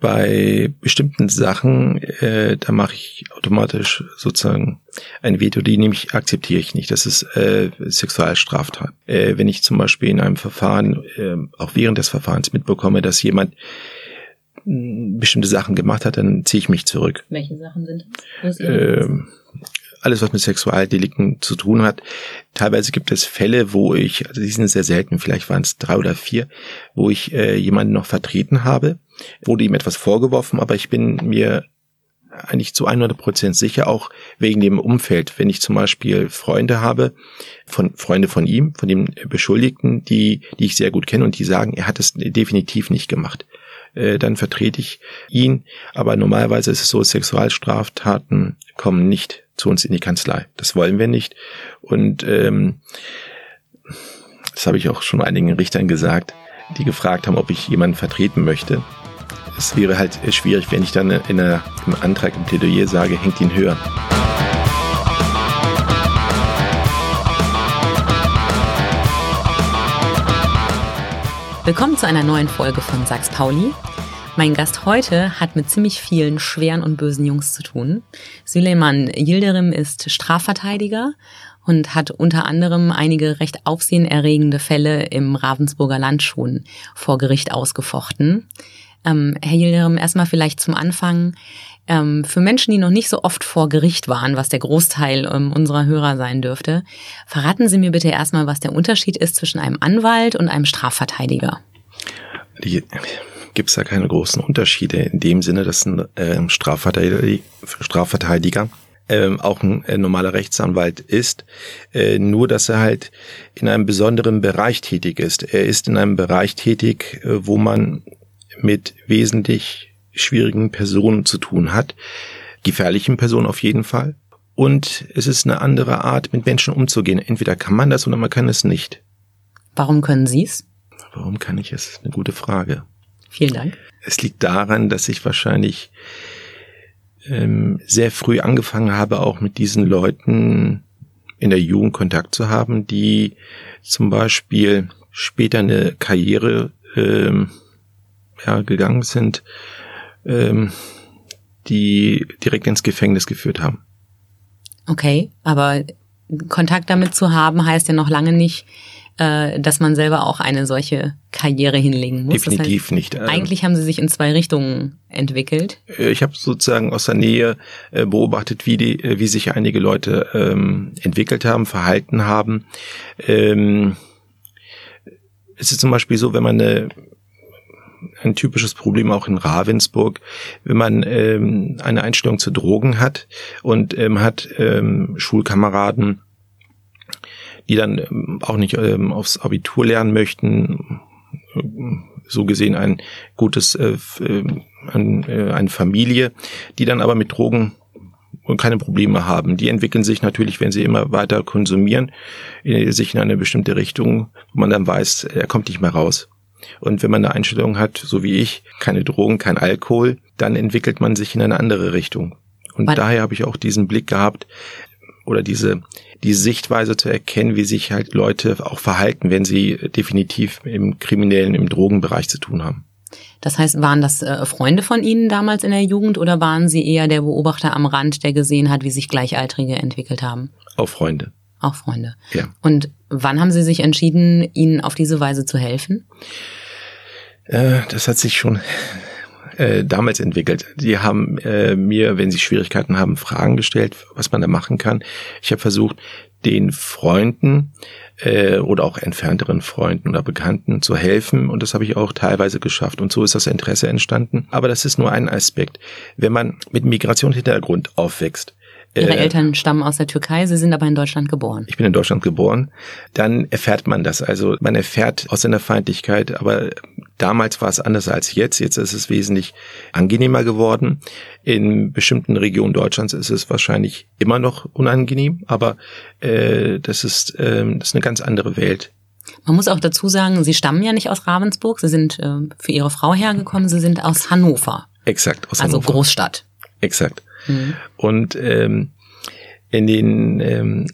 bei bestimmten Sachen, äh, da mache ich automatisch sozusagen ein Veto, die nämlich akzeptiere ich nicht. Das ist äh, Sexualstraftat. Äh, wenn ich zum Beispiel in einem Verfahren, äh, auch während des Verfahrens mitbekomme, dass jemand bestimmte Sachen gemacht hat, dann ziehe ich mich zurück. Welche Sachen sind das? Äh, alles, was mit Sexualdelikten zu tun hat. Teilweise gibt es Fälle, wo ich, also die sind sehr selten, vielleicht waren es drei oder vier, wo ich äh, jemanden noch vertreten habe, wurde ihm etwas vorgeworfen, aber ich bin mir eigentlich zu 100 Prozent sicher, auch wegen dem Umfeld. Wenn ich zum Beispiel Freunde habe, von Freunde von ihm, von dem Beschuldigten, die, die ich sehr gut kenne und die sagen, er hat es definitiv nicht gemacht. Äh, dann vertrete ich ihn. Aber normalerweise ist es so, Sexualstraftaten kommen nicht zu uns in die Kanzlei. Das wollen wir nicht. Und ähm, das habe ich auch schon einigen Richtern gesagt, die gefragt haben, ob ich jemanden vertreten möchte. Es wäre halt schwierig, wenn ich dann in einer, im Antrag im Plädoyer sage, hängt ihn höher. Willkommen zu einer neuen Folge von Sachs Pauli. Mein Gast heute hat mit ziemlich vielen schweren und bösen Jungs zu tun. Süleyman Yildirim ist Strafverteidiger und hat unter anderem einige recht aufsehenerregende Fälle im Ravensburger Land schon vor Gericht ausgefochten. Ähm, Herr Yildirim, erstmal vielleicht zum Anfang. Ähm, für Menschen, die noch nicht so oft vor Gericht waren, was der Großteil ähm, unserer Hörer sein dürfte, verraten Sie mir bitte erstmal, was der Unterschied ist zwischen einem Anwalt und einem Strafverteidiger. Die gibt es da keine großen Unterschiede in dem Sinne, dass ein äh, Strafverteidiger, Strafverteidiger ähm, auch ein äh, normaler Rechtsanwalt ist, äh, nur dass er halt in einem besonderen Bereich tätig ist. Er ist in einem Bereich tätig, äh, wo man mit wesentlich schwierigen Personen zu tun hat, gefährlichen Personen auf jeden Fall. Und es ist eine andere Art, mit Menschen umzugehen. Entweder kann man das oder man kann es nicht. Warum können Sie es? Warum kann ich es? Eine gute Frage. Vielen Dank. Es liegt daran, dass ich wahrscheinlich ähm, sehr früh angefangen habe, auch mit diesen Leuten in der Jugend Kontakt zu haben, die zum Beispiel später eine Karriere ähm, ja, gegangen sind, ähm, die direkt ins Gefängnis geführt haben. Okay, aber Kontakt damit zu haben heißt ja noch lange nicht, äh, dass man selber auch eine solche Karriere hinlegen muss. Definitiv das heißt, nicht. Ähm, eigentlich haben sie sich in zwei Richtungen entwickelt. Äh, ich habe sozusagen aus der Nähe äh, beobachtet, wie die, wie sich einige Leute ähm, entwickelt haben, verhalten haben. Ähm, es ist zum Beispiel so, wenn man eine ein typisches Problem auch in Ravensburg, wenn man ähm, eine Einstellung zu Drogen hat und ähm, hat ähm, Schulkameraden, die dann ähm, auch nicht ähm, aufs Abitur lernen möchten, so gesehen ein gutes, äh, ähm, ein, äh, eine Familie, die dann aber mit Drogen keine Probleme haben. Die entwickeln sich natürlich, wenn sie immer weiter konsumieren, in, sich in eine bestimmte Richtung, wo man dann weiß, er kommt nicht mehr raus. Und wenn man eine Einstellung hat, so wie ich, keine Drogen, kein Alkohol, dann entwickelt man sich in eine andere Richtung. Und Was? daher habe ich auch diesen Blick gehabt oder diese die Sichtweise zu erkennen, wie sich halt Leute auch verhalten, wenn sie definitiv im kriminellen, im Drogenbereich zu tun haben. Das heißt, waren das äh, Freunde von Ihnen damals in der Jugend oder waren Sie eher der Beobachter am Rand, der gesehen hat, wie sich Gleichaltrige entwickelt haben? Auch Freunde. Auch Freunde. Ja. Und wann haben Sie sich entschieden, ihnen auf diese Weise zu helfen? Äh, das hat sich schon äh, damals entwickelt. Die haben äh, mir, wenn sie Schwierigkeiten haben, Fragen gestellt, was man da machen kann. Ich habe versucht, den Freunden äh, oder auch entfernteren Freunden oder Bekannten zu helfen und das habe ich auch teilweise geschafft und so ist das Interesse entstanden. Aber das ist nur ein Aspekt. Wenn man mit Migrationshintergrund aufwächst, Ihre äh, Eltern stammen aus der Türkei, Sie sind aber in Deutschland geboren. Ich bin in Deutschland geboren. Dann erfährt man das. Also man erfährt aus seiner Feindlichkeit, aber damals war es anders als jetzt. Jetzt ist es wesentlich angenehmer geworden. In bestimmten Regionen Deutschlands ist es wahrscheinlich immer noch unangenehm, aber äh, das, ist, äh, das ist eine ganz andere Welt. Man muss auch dazu sagen, Sie stammen ja nicht aus Ravensburg, Sie sind äh, für Ihre Frau hergekommen, Sie sind aus Hannover. Exakt, aus also Hannover. Also Großstadt. Exakt. Mhm. Und ähm, in den ähm,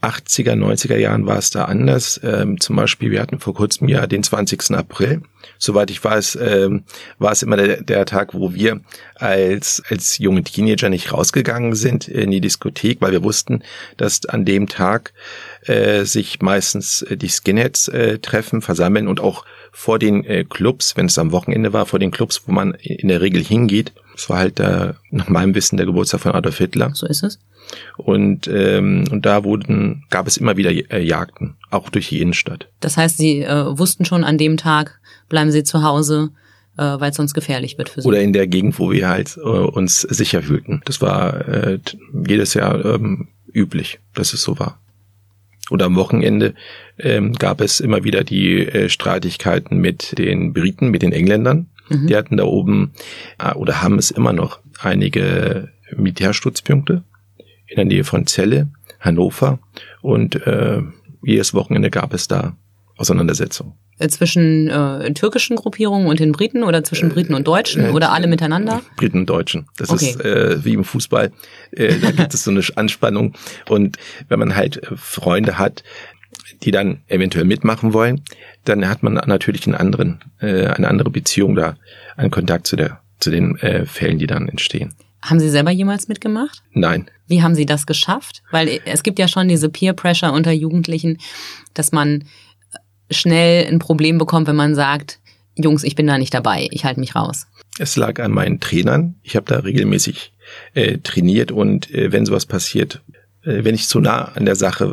80er, 90er Jahren war es da anders. Ähm, zum Beispiel, wir hatten vor kurzem ja den 20. April. Soweit ich weiß, ähm, war es immer der, der Tag, wo wir als, als junge Teenager nicht rausgegangen sind in die Diskothek, weil wir wussten, dass an dem Tag äh, sich meistens äh, die Skinheads äh, treffen, versammeln und auch vor den äh, Clubs, wenn es am Wochenende war, vor den Clubs, wo man in der Regel hingeht. Das war halt der, nach meinem Wissen der Geburtstag von Adolf Hitler. So ist es. Und, ähm, und da wurden, gab es immer wieder äh, Jagden, auch durch die Innenstadt. Das heißt, Sie äh, wussten schon an dem Tag, bleiben Sie zu Hause, äh, weil es sonst gefährlich wird für Sie. Oder in der Gegend, wo wir halt äh, uns sicher fühlten. Das war äh, jedes Jahr ähm, üblich, dass es so war. Und am Wochenende ähm, gab es immer wieder die äh, Streitigkeiten mit den Briten, mit den Engländern. Mhm. Die hatten da oben äh, oder haben es immer noch einige Militärstützpunkte in der Nähe von Celle, Hannover und äh, jedes Wochenende gab es da Auseinandersetzungen. Äh, zwischen äh, türkischen Gruppierungen und den Briten oder zwischen Briten und Deutschen äh, oder alle miteinander? Briten und Deutschen. Das okay. ist äh, wie im Fußball. Äh, da gibt es so eine Anspannung. Und wenn man halt Freunde hat, die dann eventuell mitmachen wollen, dann hat man natürlich einen anderen, äh, eine andere Beziehung da, einen Kontakt zu der, zu den äh, Fällen, die dann entstehen. Haben Sie selber jemals mitgemacht? Nein. Wie haben Sie das geschafft? Weil es gibt ja schon diese Peer Pressure unter Jugendlichen, dass man schnell ein Problem bekommt, wenn man sagt, Jungs, ich bin da nicht dabei, ich halte mich raus. Es lag an meinen Trainern. Ich habe da regelmäßig äh, trainiert und äh, wenn sowas passiert, äh, wenn ich zu nah an der Sache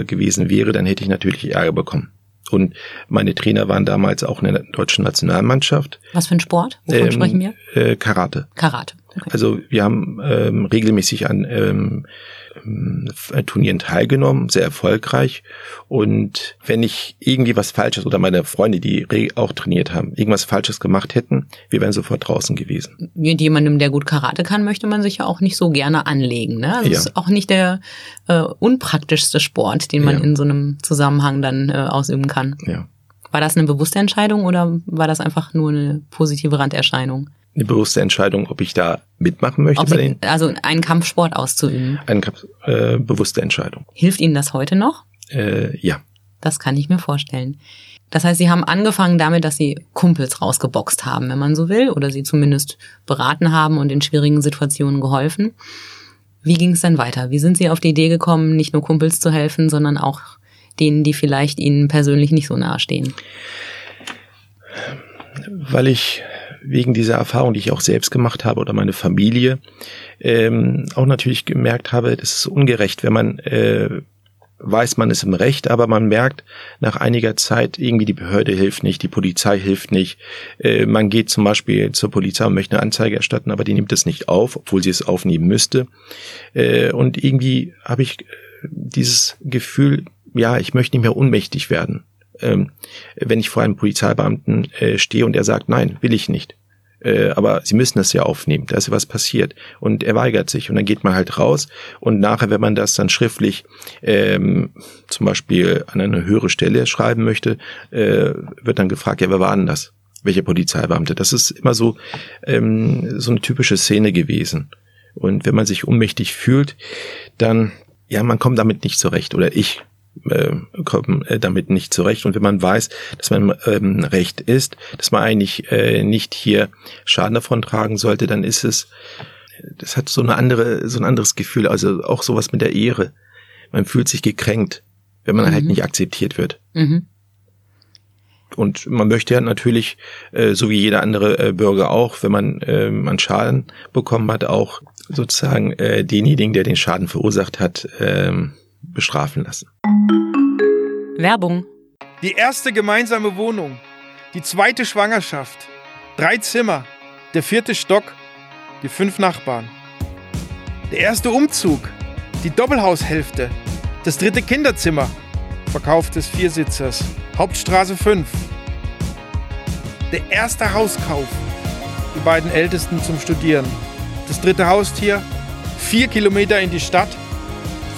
äh, gewesen wäre, dann hätte ich natürlich Ärger bekommen. Und meine Trainer waren damals auch in der deutschen Nationalmannschaft. Was für ein Sport? Wovon ähm, sprechen wir? Äh, Karate. Karate. Okay. Also wir haben ähm, regelmäßig an ähm, Turnieren teilgenommen, sehr erfolgreich. Und wenn ich irgendwie was Falsches oder meine Freunde, die auch trainiert haben, irgendwas Falsches gemacht hätten, wir wären sofort draußen gewesen. Mit jemandem, der gut Karate kann, möchte man sich ja auch nicht so gerne anlegen. Ne? Also ja. ist auch nicht der äh, unpraktischste Sport, den man ja. in so einem Zusammenhang dann äh, ausüben kann. Ja. War das eine bewusste Entscheidung oder war das einfach nur eine positive Randerscheinung? Eine bewusste Entscheidung, ob ich da mitmachen möchte. bei den, also einen Kampfsport auszuüben. Eine äh, bewusste Entscheidung. Hilft Ihnen das heute noch? Äh, ja. Das kann ich mir vorstellen. Das heißt, Sie haben angefangen damit, dass Sie Kumpels rausgeboxt haben, wenn man so will, oder Sie zumindest beraten haben und in schwierigen Situationen geholfen. Wie ging es dann weiter? Wie sind Sie auf die Idee gekommen, nicht nur Kumpels zu helfen, sondern auch denen, die vielleicht Ihnen persönlich nicht so nahestehen? Weil ich wegen dieser Erfahrung, die ich auch selbst gemacht habe oder meine Familie, ähm, auch natürlich gemerkt habe, das ist ungerecht, wenn man äh, weiß, man ist im Recht, aber man merkt nach einiger Zeit, irgendwie die Behörde hilft nicht, die Polizei hilft nicht. Äh, man geht zum Beispiel zur Polizei und möchte eine Anzeige erstatten, aber die nimmt es nicht auf, obwohl sie es aufnehmen müsste. Äh, und irgendwie habe ich äh, dieses Gefühl, ja, ich möchte nicht mehr ohnmächtig werden ähm, wenn ich vor einem Polizeibeamten äh, stehe und er sagt, nein, will ich nicht. Äh, aber sie müssen das ja aufnehmen, da ist ja was passiert. Und er weigert sich. Und dann geht man halt raus und nachher, wenn man das dann schriftlich ähm, zum Beispiel an eine höhere Stelle schreiben möchte, äh, wird dann gefragt, ja, wer war denn das? Welcher Polizeibeamte? Das ist immer so, ähm, so eine typische Szene gewesen. Und wenn man sich ohnmächtig fühlt, dann, ja, man kommt damit nicht zurecht. Oder ich äh, kommen äh, damit nicht zurecht. Und wenn man weiß, dass man ähm, recht ist, dass man eigentlich äh, nicht hier Schaden davon tragen sollte, dann ist es, das hat so eine andere, so ein anderes Gefühl, also auch sowas mit der Ehre. Man fühlt sich gekränkt, wenn man halt mhm. halt nicht akzeptiert wird. Mhm. Und man möchte ja natürlich, äh, so wie jeder andere äh, Bürger auch, wenn man äh, einen Schaden bekommen hat, auch sozusagen äh, denjenigen, der den Schaden verursacht hat, äh, bestrafen lassen. Werbung. Die erste gemeinsame Wohnung, die zweite Schwangerschaft, drei Zimmer, der vierte Stock, die fünf Nachbarn. Der erste Umzug, die Doppelhaushälfte, das dritte Kinderzimmer, Verkauf des Viersitzers, Hauptstraße 5. Der erste Hauskauf, die beiden Ältesten zum Studieren, das dritte Haustier, vier Kilometer in die Stadt,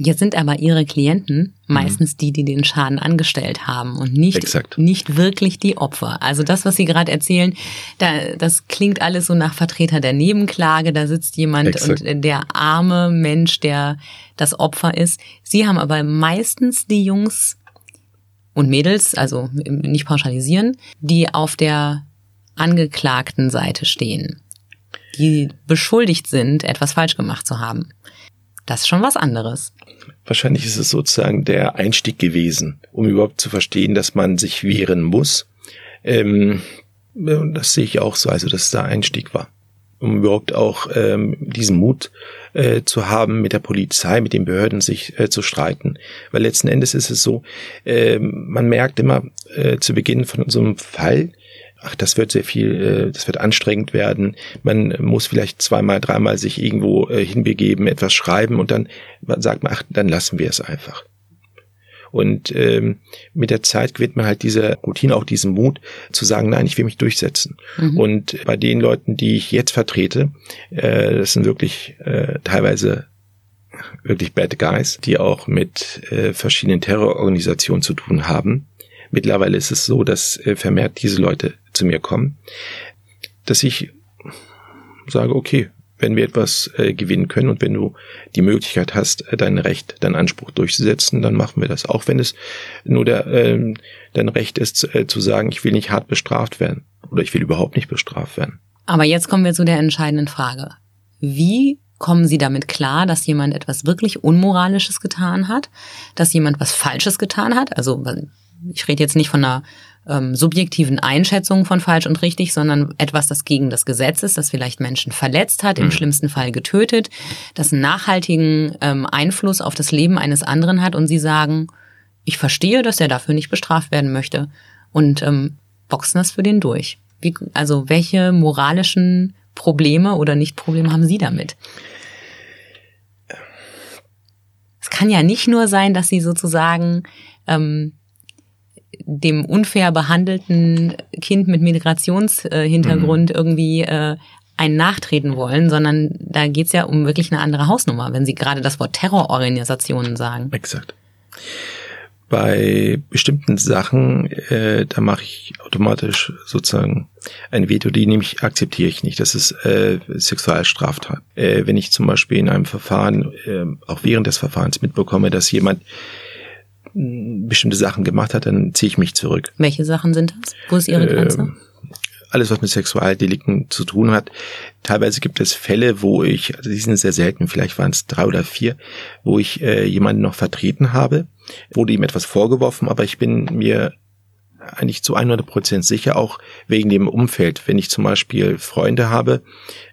Jetzt sind aber Ihre Klienten meistens die, die den Schaden angestellt haben und nicht, nicht wirklich die Opfer. Also das, was Sie gerade erzählen, da, das klingt alles so nach Vertreter der Nebenklage. Da sitzt jemand Exakt. und der arme Mensch, der das Opfer ist. Sie haben aber meistens die Jungs und Mädels, also nicht pauschalisieren, die auf der angeklagten Seite stehen, die beschuldigt sind, etwas falsch gemacht zu haben. Das ist schon was anderes. Wahrscheinlich ist es sozusagen der Einstieg gewesen, um überhaupt zu verstehen, dass man sich wehren muss. Ähm, das sehe ich auch so, also dass es der Einstieg war. Um überhaupt auch ähm, diesen Mut äh, zu haben, mit der Polizei, mit den Behörden sich äh, zu streiten. Weil letzten Endes ist es so, äh, man merkt immer äh, zu Beginn von so einem Fall, ach, das wird sehr viel, äh, das wird anstrengend werden. Man muss vielleicht zweimal, dreimal sich irgendwo äh, hinbegeben, etwas schreiben und dann sagt man, ach, dann lassen wir es einfach. Und ähm, mit der Zeit gewinnt man halt diese Routine, auch diesen Mut zu sagen, nein, ich will mich durchsetzen. Mhm. Und bei den Leuten, die ich jetzt vertrete, äh, das sind wirklich äh, teilweise wirklich Bad Guys, die auch mit äh, verschiedenen Terrororganisationen zu tun haben. Mittlerweile ist es so, dass äh, vermehrt diese Leute zu mir kommen, dass ich sage, okay, wenn wir etwas äh, gewinnen können und wenn du die Möglichkeit hast, äh, dein Recht, deinen Anspruch durchzusetzen, dann machen wir das. Auch wenn es nur der, äh, dein Recht ist, äh, zu sagen, ich will nicht hart bestraft werden oder ich will überhaupt nicht bestraft werden. Aber jetzt kommen wir zu der entscheidenden Frage. Wie kommen Sie damit klar, dass jemand etwas wirklich Unmoralisches getan hat, dass jemand was Falsches getan hat? Also ich rede jetzt nicht von einer ähm, subjektiven Einschätzungen von falsch und richtig, sondern etwas, das gegen das Gesetz ist, das vielleicht Menschen verletzt hat, mhm. im schlimmsten Fall getötet, das einen nachhaltigen ähm, Einfluss auf das Leben eines anderen hat und sie sagen, ich verstehe, dass er dafür nicht bestraft werden möchte und ähm, boxen das für den durch. Wie, also welche moralischen Probleme oder Nicht-Probleme haben Sie damit? Es kann ja nicht nur sein, dass Sie sozusagen ähm, dem unfair behandelten Kind mit Migrationshintergrund mhm. irgendwie äh, einen nachtreten wollen, sondern da geht's ja um wirklich eine andere Hausnummer, wenn Sie gerade das Wort Terrororganisationen sagen. Exakt. Bei bestimmten Sachen, äh, da mache ich automatisch sozusagen ein Veto, die nämlich akzeptiere ich nicht. Das ist äh, Sexualstraftat. Äh, wenn ich zum Beispiel in einem Verfahren, äh, auch während des Verfahrens mitbekomme, dass jemand bestimmte Sachen gemacht hat, dann ziehe ich mich zurück. Welche Sachen sind das? Wo ist Ihre Grenze? Äh, alles, was mit Sexualdelikten zu tun hat. Teilweise gibt es Fälle, wo ich, also die sind sehr selten, vielleicht waren es drei oder vier, wo ich äh, jemanden noch vertreten habe, wurde ihm etwas vorgeworfen, aber ich bin mir eigentlich zu 100 Prozent sicher, auch wegen dem Umfeld. Wenn ich zum Beispiel Freunde habe,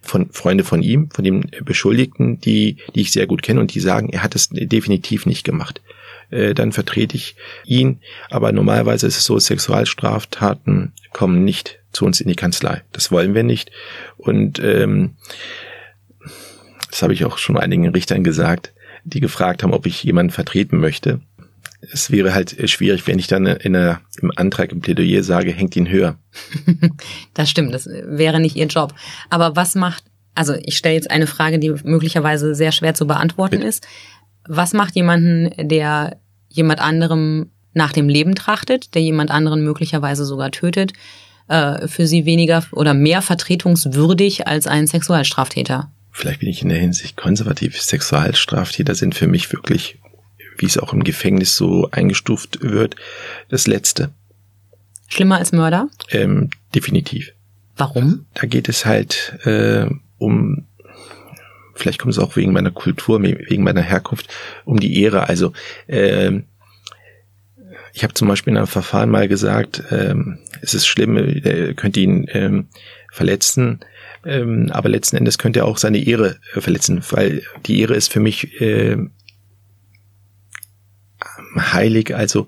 von Freunde von ihm, von dem Beschuldigten, die, die ich sehr gut kenne und die sagen, er hat es definitiv nicht gemacht. Äh, dann vertrete ich ihn. Aber normalerweise ist es so, Sexualstraftaten kommen nicht zu uns in die Kanzlei. Das wollen wir nicht. Und ähm, das habe ich auch schon einigen Richtern gesagt, die gefragt haben, ob ich jemanden vertreten möchte. Es wäre halt schwierig, wenn ich dann in einer, im Antrag im Plädoyer sage, hängt ihn höher. das stimmt, das wäre nicht Ihr Job. Aber was macht, also ich stelle jetzt eine Frage, die möglicherweise sehr schwer zu beantworten ist. Was macht jemanden, der jemand anderem nach dem Leben trachtet, der jemand anderen möglicherweise sogar tötet, äh, für sie weniger oder mehr vertretungswürdig als ein Sexualstraftäter? Vielleicht bin ich in der Hinsicht konservativ. Sexualstraftäter sind für mich wirklich, wie es auch im Gefängnis so eingestuft wird, das Letzte. Schlimmer als Mörder? Ähm, definitiv. Warum? Da geht es halt äh, um vielleicht kommt es auch wegen meiner Kultur, wegen meiner Herkunft, um die Ehre. Also äh, ich habe zum Beispiel in einem Verfahren mal gesagt, ähm, es ist schlimm, er könnte ihn ähm, verletzen, ähm, aber letzten Endes könnte er auch seine Ehre äh, verletzen, weil die Ehre ist für mich äh, heilig, also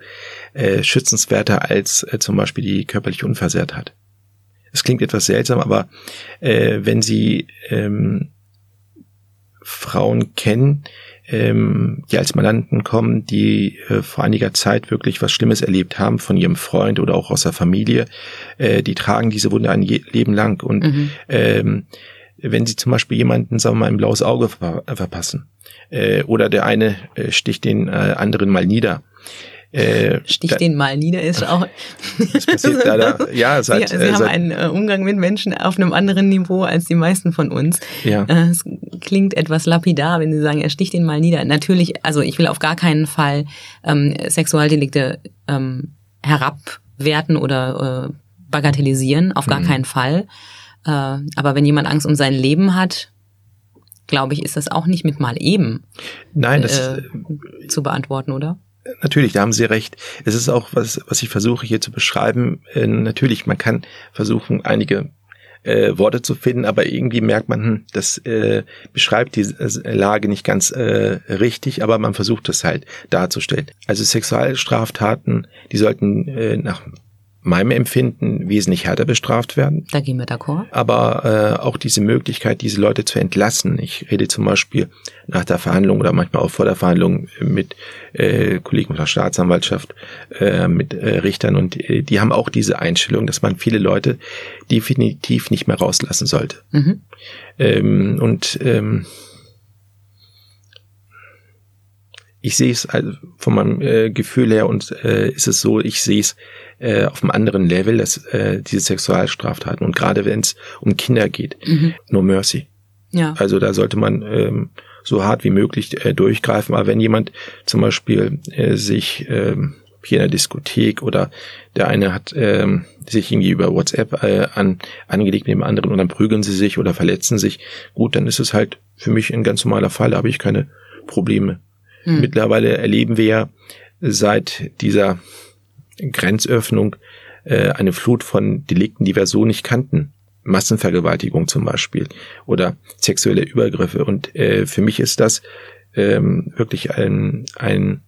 äh, schützenswerter als äh, zum Beispiel die körperliche Unversehrtheit. Es klingt etwas seltsam, aber äh, wenn Sie ähm, Frauen kennen, ähm, die als Mandanten kommen, die äh, vor einiger Zeit wirklich was Schlimmes erlebt haben von ihrem Freund oder auch aus der Familie, äh, die tragen diese Wunde ein Leben lang. Und mhm. ähm, wenn sie zum Beispiel jemanden, sagen wir mal, ein blaues Auge ver verpassen äh, oder der eine äh, sticht den äh, anderen mal nieder, äh, Stich den mal nieder ist auch. Das passiert leider, ja, seit, Sie, Sie äh, haben einen äh, Umgang mit Menschen auf einem anderen Niveau als die meisten von uns. Ja. Äh, es klingt etwas lapidar, wenn Sie sagen, er sticht den mal nieder. Natürlich, also ich will auf gar keinen Fall ähm, Sexualdelikte ähm, herabwerten oder äh, bagatellisieren, auf gar mhm. keinen Fall. Äh, aber wenn jemand Angst um sein Leben hat, glaube ich, ist das auch nicht mit mal eben Nein, das, äh, zu beantworten, oder? Natürlich, da haben Sie recht. Es ist auch, was, was ich versuche hier zu beschreiben. Äh, natürlich, man kann versuchen, einige äh, Worte zu finden, aber irgendwie merkt man, hm, das äh, beschreibt die äh, Lage nicht ganz äh, richtig, aber man versucht es halt darzustellen. Also Sexualstraftaten, die sollten äh, nach meinem Empfinden wesentlich härter bestraft werden. Da gehen wir d'accord. Aber äh, auch diese Möglichkeit, diese Leute zu entlassen. Ich rede zum Beispiel nach der Verhandlung oder manchmal auch vor der Verhandlung mit äh, Kollegen von der Staatsanwaltschaft, äh, mit äh, Richtern und äh, die haben auch diese Einstellung, dass man viele Leute definitiv nicht mehr rauslassen sollte. Mhm. Ähm, und ähm, ich sehe es also von meinem äh, Gefühl her und äh, ist es so, ich sehe es äh, auf einem anderen Level, dass äh, diese Sexualstraftaten und gerade wenn es um Kinder geht, mhm. no mercy. Ja. Also da sollte man ähm, so hart wie möglich äh, durchgreifen. Aber wenn jemand zum Beispiel äh, sich ähm, hier in der Diskothek oder der eine hat ähm, sich irgendwie über WhatsApp äh, an, angelegt mit dem anderen und dann prügeln sie sich oder verletzen sich, gut, dann ist es halt für mich ein ganz normaler Fall, da habe ich keine Probleme. Hm. Mittlerweile erleben wir ja seit dieser Grenzöffnung äh, eine Flut von Delikten, die wir so nicht kannten. Massenvergewaltigung zum Beispiel oder sexuelle Übergriffe. Und äh, für mich ist das ähm, wirklich ein, ein,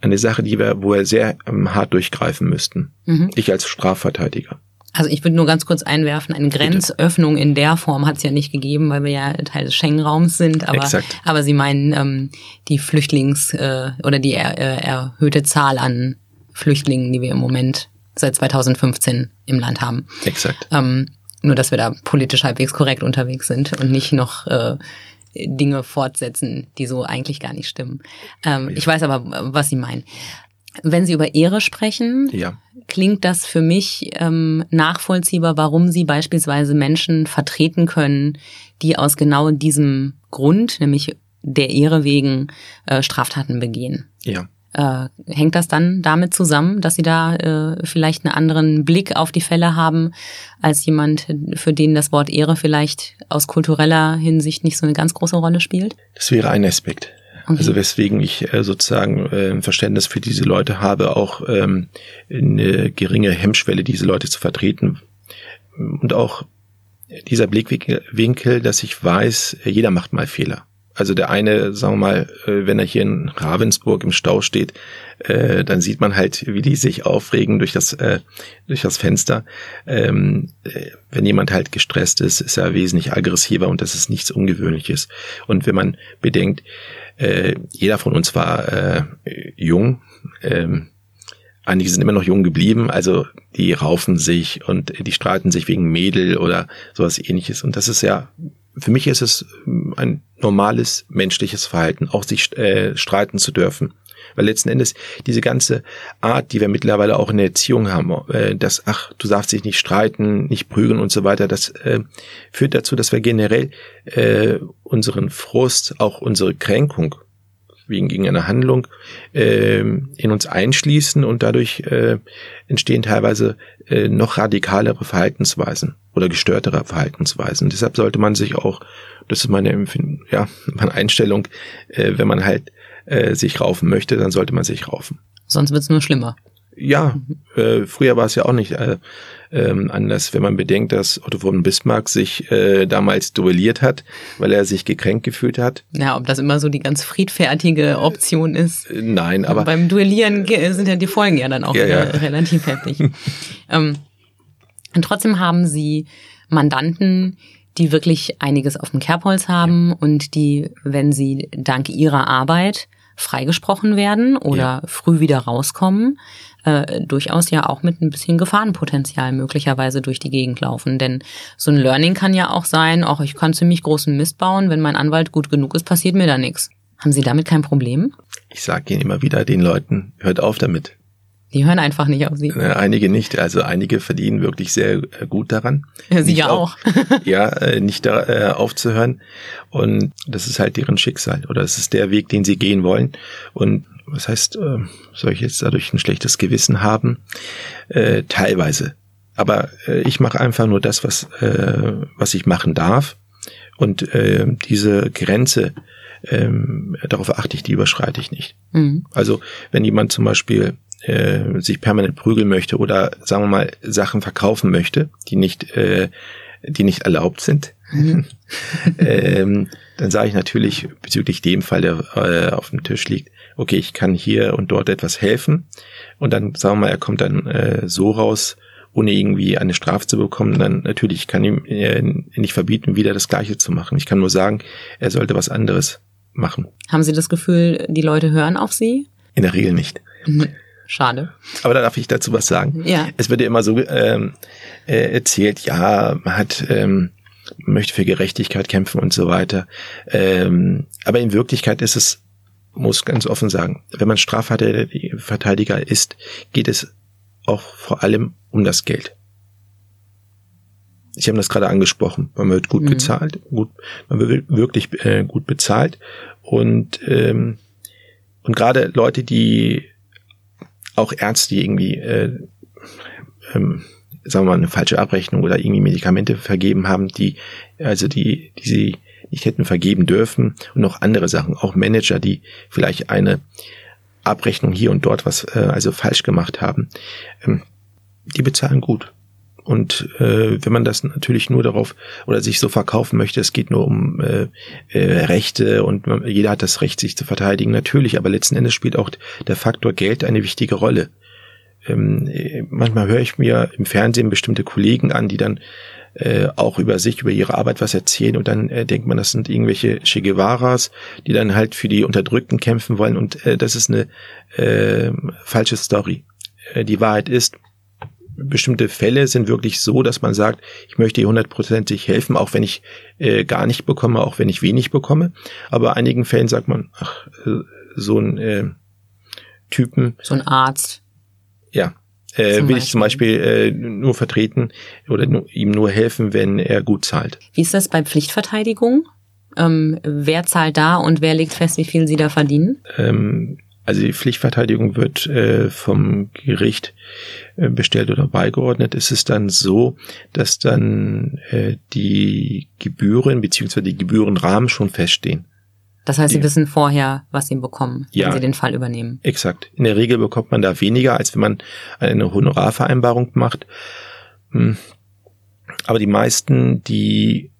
eine Sache, die wir, wo wir sehr ähm, hart durchgreifen müssten. Mhm. Ich als Strafverteidiger. Also ich würde nur ganz kurz einwerfen, eine Grenzöffnung in der Form hat es ja nicht gegeben, weil wir ja Teil des Schengen-Raums sind. Aber, Exakt. aber Sie meinen ähm, die Flüchtlings- äh, oder die er, äh, erhöhte Zahl an Flüchtlingen, die wir im Moment seit 2015 im Land haben. Exakt. Ähm, nur, dass wir da politisch halbwegs korrekt unterwegs sind und nicht noch äh, Dinge fortsetzen, die so eigentlich gar nicht stimmen. Ähm, ja. Ich weiß aber, was Sie meinen. Wenn Sie über Ehre sprechen, ja. klingt das für mich ähm, nachvollziehbar, warum Sie beispielsweise Menschen vertreten können, die aus genau diesem Grund, nämlich der Ehre wegen, äh, Straftaten begehen. Ja. Äh, hängt das dann damit zusammen, dass Sie da äh, vielleicht einen anderen Blick auf die Fälle haben, als jemand, für den das Wort Ehre vielleicht aus kultureller Hinsicht nicht so eine ganz große Rolle spielt? Das wäre ein Aspekt. Okay. Also weswegen ich äh, sozusagen äh, Verständnis für diese Leute habe, auch ähm, eine geringe Hemmschwelle, diese Leute zu vertreten. Und auch dieser Blickwinkel, dass ich weiß, jeder macht mal Fehler. Also der eine, sagen wir mal, äh, wenn er hier in Ravensburg im Stau steht, äh, dann sieht man halt, wie die sich aufregen durch das, äh, durch das Fenster. Ähm, äh, wenn jemand halt gestresst ist, ist er wesentlich aggressiver und das ist nichts Ungewöhnliches. Und wenn man bedenkt, jeder von uns war jung, ähm, einige sind immer noch jung geblieben, also die raufen sich und die streiten sich wegen Mädel oder sowas ähnliches. Und das ist ja für mich ist es ähm, ein normales menschliches Verhalten, auch sich äh, streiten zu dürfen. Weil letzten Endes diese ganze Art, die wir mittlerweile auch in der Erziehung haben, äh, dass, ach, du darfst dich nicht streiten, nicht prügeln und so weiter, das äh, führt dazu, dass wir generell äh, unseren Frust, auch unsere Kränkung wegen gegen eine Handlung äh, in uns einschließen und dadurch äh, entstehen teilweise äh, noch radikalere Verhaltensweisen oder gestörtere Verhaltensweisen. deshalb sollte man sich auch, das ist meine Empfinden, ja, meine Einstellung, äh, wenn man halt äh, sich raufen möchte, dann sollte man sich raufen. Sonst wird's nur schlimmer. Ja, äh, früher war es ja auch nicht äh, ähm, anders, wenn man bedenkt, dass Otto von Bismarck sich äh, damals duelliert hat, weil er sich gekränkt gefühlt hat. Ja, ob das immer so die ganz friedfertige Option ist. Äh, nein, aber. Beim Duellieren sind ja die Folgen ja dann auch ja, ja. relativ heftig. ähm, und trotzdem haben sie Mandanten, die wirklich einiges auf dem Kerbholz haben und die, wenn sie dank ihrer Arbeit freigesprochen werden oder ja. früh wieder rauskommen, äh, durchaus ja auch mit ein bisschen Gefahrenpotenzial möglicherweise durch die Gegend laufen. Denn so ein Learning kann ja auch sein, auch ich kann ziemlich großen Mist bauen, wenn mein Anwalt gut genug ist, passiert mir da nichts. Haben Sie damit kein Problem? Ich sage Ihnen immer wieder den Leuten, hört auf damit. Die hören einfach nicht auf sie. Einige nicht. Also einige verdienen wirklich sehr äh, gut daran. Ja, sie ja auch. ja, äh, nicht da äh, aufzuhören. Und das ist halt deren Schicksal oder das ist der Weg, den sie gehen wollen. Und was heißt, soll ich jetzt dadurch ein schlechtes Gewissen haben? Äh, teilweise. Aber äh, ich mache einfach nur das, was, äh, was ich machen darf. Und äh, diese Grenze, ähm, darauf achte ich, die überschreite ich nicht. Mhm. Also wenn jemand zum Beispiel äh, sich permanent prügeln möchte oder sagen wir mal Sachen verkaufen möchte, die nicht, äh, die nicht erlaubt sind, mhm. ähm, dann sage ich natürlich bezüglich dem Fall, der äh, auf dem Tisch liegt, okay, ich kann hier und dort etwas helfen und dann sagen wir mal, er kommt dann äh, so raus, ohne irgendwie eine Strafe zu bekommen, dann natürlich kann ihm äh, nicht verbieten, wieder das Gleiche zu machen. Ich kann nur sagen, er sollte was anderes machen. Haben Sie das Gefühl, die Leute hören auf Sie? In der Regel nicht. Mhm. Schade. Aber da darf ich dazu was sagen. Ja. Es wird ja immer so ähm, äh, erzählt, ja, man hat ähm, möchte für Gerechtigkeit kämpfen und so weiter. Ähm, aber in Wirklichkeit ist es, muss ganz offen sagen, wenn man Strafverteidiger ist, geht es auch vor allem um das Geld. Sie haben das gerade angesprochen. Man wird gut mhm. bezahlt, gut, man wird wirklich äh, gut bezahlt und ähm, und gerade Leute, die auch Ärzte, irgendwie, äh, ähm, sagen wir mal, eine falsche Abrechnung oder irgendwie Medikamente vergeben haben, die, also die, die sie nicht hätten vergeben dürfen und noch andere Sachen, auch Manager, die vielleicht eine Abrechnung hier und dort was äh, also falsch gemacht haben, ähm, die bezahlen gut. Und äh, wenn man das natürlich nur darauf oder sich so verkaufen möchte, es geht nur um äh, äh, Rechte und man, jeder hat das Recht, sich zu verteidigen, natürlich, aber letzten Endes spielt auch der Faktor Geld eine wichtige Rolle. Ähm, manchmal höre ich mir im Fernsehen bestimmte Kollegen an, die dann äh, auch über sich, über ihre Arbeit was erzählen und dann äh, denkt man, das sind irgendwelche Che Guevaras, die dann halt für die Unterdrückten kämpfen wollen und äh, das ist eine äh, falsche Story. Äh, die Wahrheit ist, bestimmte Fälle sind wirklich so, dass man sagt, ich möchte hier hundertprozentig helfen, auch wenn ich äh, gar nicht bekomme, auch wenn ich wenig bekomme. Aber einigen Fällen sagt man, ach, äh, so ein äh, Typen. So ein Arzt. Ja. Äh, will ich zum Beispiel äh, nur vertreten oder nur, ihm nur helfen, wenn er gut zahlt. Wie ist das bei Pflichtverteidigung? Ähm, wer zahlt da und wer legt fest, wie viel sie da verdienen? Ähm, also die Pflichtverteidigung wird äh, vom Gericht äh, bestellt oder beigeordnet. Es ist dann so, dass dann äh, die Gebühren bzw. die Gebührenrahmen schon feststehen. Das heißt, Sie wissen vorher, was Sie bekommen, wenn ja, Sie den Fall übernehmen. Exakt. In der Regel bekommt man da weniger, als wenn man eine Honorarvereinbarung macht. Hm. Aber die meisten, die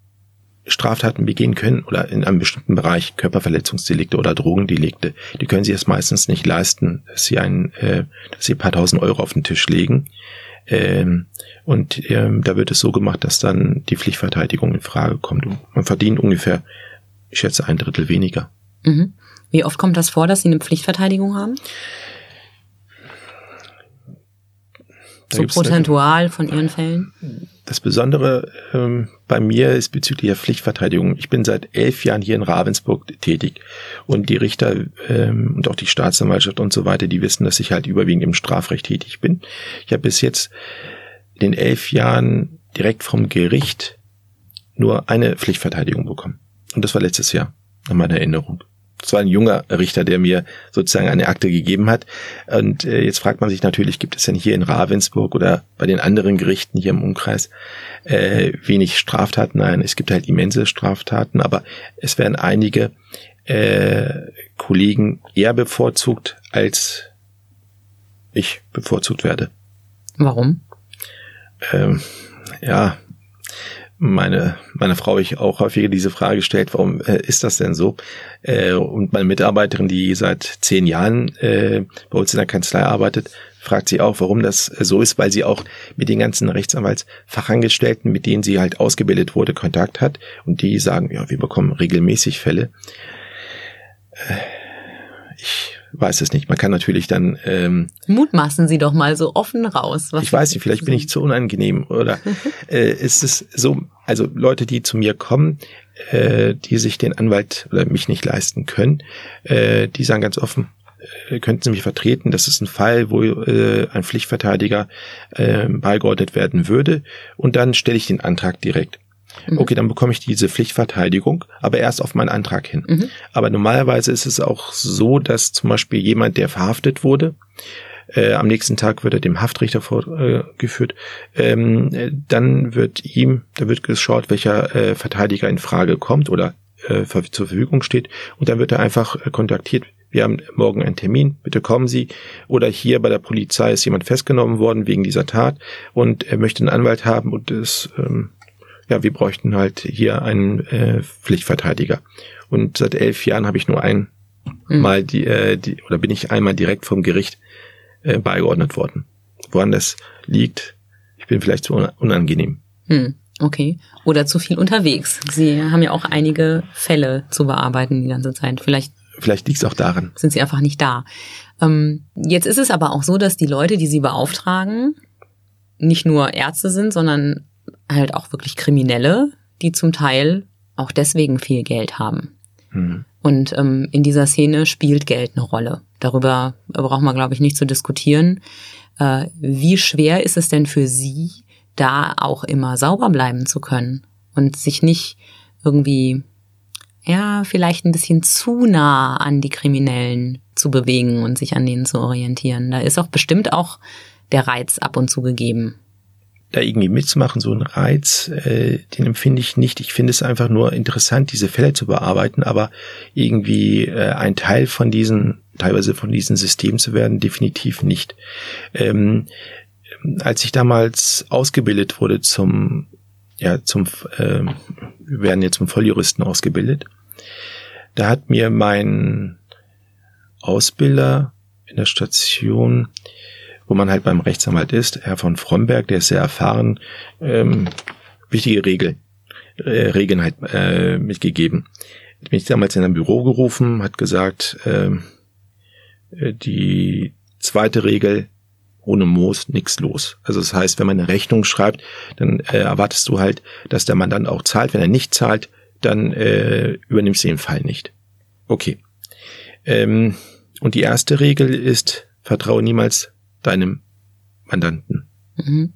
Straftaten begehen können oder in einem bestimmten Bereich Körperverletzungsdelikte oder Drogendelikte, die können sie es meistens nicht leisten, dass sie ein, äh, dass sie ein paar tausend Euro auf den Tisch legen. Ähm, und ähm, da wird es so gemacht, dass dann die Pflichtverteidigung in Frage kommt. Und man verdient ungefähr, ich schätze, ein Drittel weniger. Mhm. Wie oft kommt das vor, dass Sie eine Pflichtverteidigung haben? so prozentual von Ihren Fällen? Das Besondere ähm, bei mir ist bezüglich der Pflichtverteidigung. Ich bin seit elf Jahren hier in Ravensburg tätig und die Richter ähm, und auch die Staatsanwaltschaft und so weiter, die wissen, dass ich halt überwiegend im Strafrecht tätig bin. Ich habe bis jetzt in den elf Jahren direkt vom Gericht nur eine Pflichtverteidigung bekommen. Und das war letztes Jahr, nach meiner Erinnerung. Das war ein junger Richter, der mir sozusagen eine Akte gegeben hat. Und äh, jetzt fragt man sich natürlich, gibt es denn hier in Ravensburg oder bei den anderen Gerichten hier im Umkreis äh, wenig Straftaten? Nein, es gibt halt immense Straftaten, aber es werden einige äh, Kollegen eher bevorzugt, als ich bevorzugt werde. Warum? Ähm, ja, meine, meine Frau ich auch häufiger diese Frage gestellt, warum äh, ist das denn so? Äh, und meine Mitarbeiterin, die seit zehn Jahren äh, bei uns in der Kanzlei arbeitet, fragt sie auch, warum das so ist, weil sie auch mit den ganzen Rechtsanwaltsfachangestellten, mit denen sie halt ausgebildet wurde, Kontakt hat und die sagen, ja, wir bekommen regelmäßig Fälle. Äh, ich weiß es nicht. Man kann natürlich dann. Ähm, Mutmaßen Sie doch mal so offen raus. ich weiß nicht, vielleicht bin ich zu unangenehm oder äh, ist es so, also Leute, die zu mir kommen, äh, die sich den Anwalt oder mich nicht leisten können, äh, die sagen ganz offen, äh, könnten Sie mich vertreten? Das ist ein Fall, wo äh, ein Pflichtverteidiger äh, beigeordnet werden würde. Und dann stelle ich den Antrag direkt. Mhm. Okay, dann bekomme ich diese Pflichtverteidigung, aber erst auf meinen Antrag hin. Mhm. Aber normalerweise ist es auch so, dass zum Beispiel jemand, der verhaftet wurde, äh, am nächsten Tag wird er dem Haftrichter vorgeführt. Äh, ähm, dann wird ihm, da wird geschaut, welcher äh, Verteidiger in Frage kommt oder äh, zur Verfügung steht. Und dann wird er einfach äh, kontaktiert. Wir haben morgen einen Termin, bitte kommen Sie. Oder hier bei der Polizei ist jemand festgenommen worden wegen dieser Tat und er möchte einen Anwalt haben und es ähm, ja, wir bräuchten halt hier einen äh, Pflichtverteidiger. Und seit elf Jahren habe ich nur ein mhm. Die, äh, die, oder bin ich einmal direkt vom Gericht äh, beigeordnet worden. Woran das liegt, ich bin vielleicht zu unangenehm. Hm, okay. Oder zu viel unterwegs. Sie haben ja auch einige Fälle zu bearbeiten die ganze Zeit. Vielleicht Vielleicht liegt es auch daran. Sind sie einfach nicht da. Ähm, jetzt ist es aber auch so, dass die Leute, die sie beauftragen, nicht nur Ärzte sind, sondern halt auch wirklich Kriminelle, die zum Teil auch deswegen viel Geld haben. Mhm. Und ähm, in dieser Szene spielt Geld eine Rolle. Darüber braucht man, glaube ich, nicht zu diskutieren. Äh, wie schwer ist es denn für Sie, da auch immer sauber bleiben zu können und sich nicht irgendwie, ja, vielleicht ein bisschen zu nah an die Kriminellen zu bewegen und sich an denen zu orientieren? Da ist auch bestimmt auch der Reiz ab und zu gegeben da irgendwie mitzumachen, so ein Reiz, äh, den empfinde ich nicht. Ich finde es einfach nur interessant, diese Fälle zu bearbeiten, aber irgendwie äh, ein Teil von diesen, teilweise von diesen Systemen zu werden, definitiv nicht. Ähm, als ich damals ausgebildet wurde zum, ja, zum, äh, wir werden jetzt zum Volljuristen ausgebildet, da hat mir mein Ausbilder in der Station wo man halt beim Rechtsanwalt ist, Herr von Fromberg, der ist sehr erfahren, ähm, wichtige Regel, äh, Regeln halt äh, mitgegeben. Bin ich damals in ein Büro gerufen, hat gesagt, ähm, äh, die zweite Regel, ohne Moos nichts los. Also das heißt, wenn man eine Rechnung schreibt, dann äh, erwartest du halt, dass der Mann dann auch zahlt. Wenn er nicht zahlt, dann äh, übernimmst du den Fall nicht. Okay. Ähm, und die erste Regel ist, vertraue niemals deinem Mandanten. Mhm.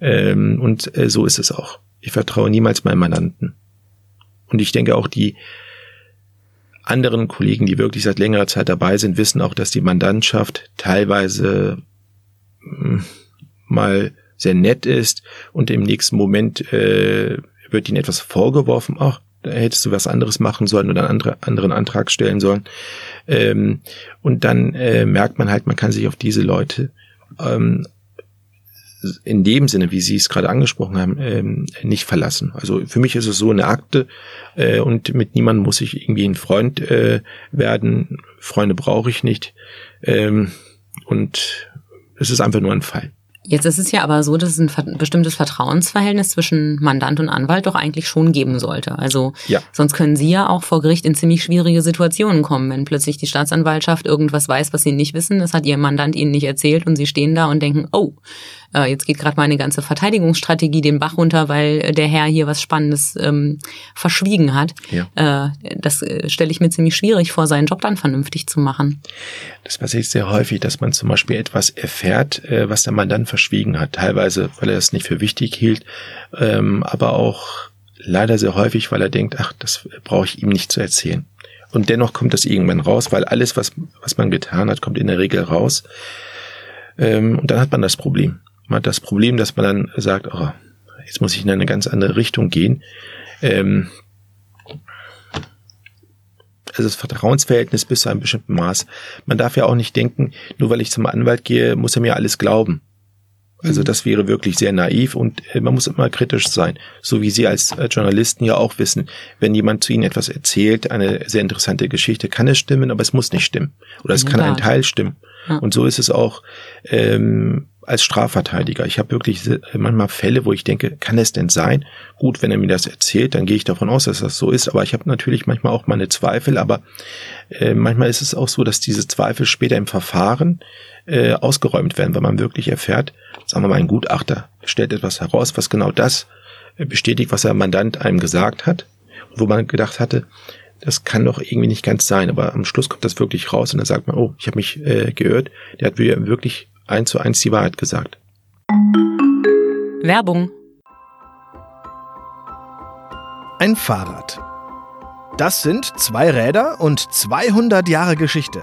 Ähm, und äh, so ist es auch. Ich vertraue niemals meinem Mandanten. Und ich denke auch die anderen Kollegen, die wirklich seit längerer Zeit dabei sind, wissen auch, dass die Mandantschaft teilweise mh, hm, mal sehr nett ist und im nächsten Moment äh, wird ihnen etwas vorgeworfen, ach, hättest du was anderes machen sollen oder einen andere, anderen Antrag stellen sollen. Ähm, und dann äh, merkt man halt, man kann sich auf diese Leute ähm, in dem Sinne, wie Sie es gerade angesprochen haben, ähm, nicht verlassen. Also für mich ist es so eine Akte äh, und mit niemandem muss ich irgendwie ein Freund äh, werden. Freunde brauche ich nicht. Ähm, und es ist einfach nur ein Fall. Jetzt ist es ja aber so, dass es ein bestimmtes Vertrauensverhältnis zwischen Mandant und Anwalt doch eigentlich schon geben sollte. Also ja. sonst können Sie ja auch vor Gericht in ziemlich schwierige Situationen kommen, wenn plötzlich die Staatsanwaltschaft irgendwas weiß, was Sie nicht wissen. Das hat Ihr Mandant Ihnen nicht erzählt und Sie stehen da und denken, oh, äh, jetzt geht gerade meine ganze Verteidigungsstrategie den Bach runter, weil der Herr hier was Spannendes ähm, verschwiegen hat. Ja. Äh, das äh, stelle ich mir ziemlich schwierig vor, seinen Job dann vernünftig zu machen. Das passiert sehr häufig, dass man zum Beispiel etwas erfährt, äh, was der Mandant verschwiegen hat. Teilweise, weil er es nicht für wichtig hielt, ähm, aber auch leider sehr häufig, weil er denkt, ach, das brauche ich ihm nicht zu erzählen. Und dennoch kommt das irgendwann raus, weil alles, was, was man getan hat, kommt in der Regel raus. Ähm, und dann hat man das Problem. Man hat das Problem, dass man dann sagt, oh, jetzt muss ich in eine ganz andere Richtung gehen. Ähm, also das Vertrauensverhältnis bis zu einem bestimmten Maß. Man darf ja auch nicht denken, nur weil ich zum Anwalt gehe, muss er mir alles glauben. Also mhm. das wäre wirklich sehr naiv und äh, man muss immer kritisch sein. So wie Sie als äh, Journalisten ja auch wissen, wenn jemand zu Ihnen etwas erzählt, eine sehr interessante Geschichte, kann es stimmen, aber es muss nicht stimmen. Oder es kann ein Teil stimmen. Und so ist es auch ähm, als Strafverteidiger. Ich habe wirklich manchmal Fälle, wo ich denke, kann es denn sein? Gut, wenn er mir das erzählt, dann gehe ich davon aus, dass das so ist. Aber ich habe natürlich manchmal auch meine Zweifel. Aber äh, manchmal ist es auch so, dass diese Zweifel später im Verfahren äh, ausgeräumt werden, wenn man wirklich erfährt, sagen wir mal, ein Gutachter stellt etwas heraus, was genau das äh, bestätigt, was der Mandant einem gesagt hat, wo man gedacht hatte, das kann doch irgendwie nicht ganz sein, aber am Schluss kommt das wirklich raus und dann sagt man, oh, ich habe mich äh, geirrt, der hat wirklich eins zu eins die Wahrheit gesagt. Werbung. Ein Fahrrad. Das sind zwei Räder und 200 Jahre Geschichte.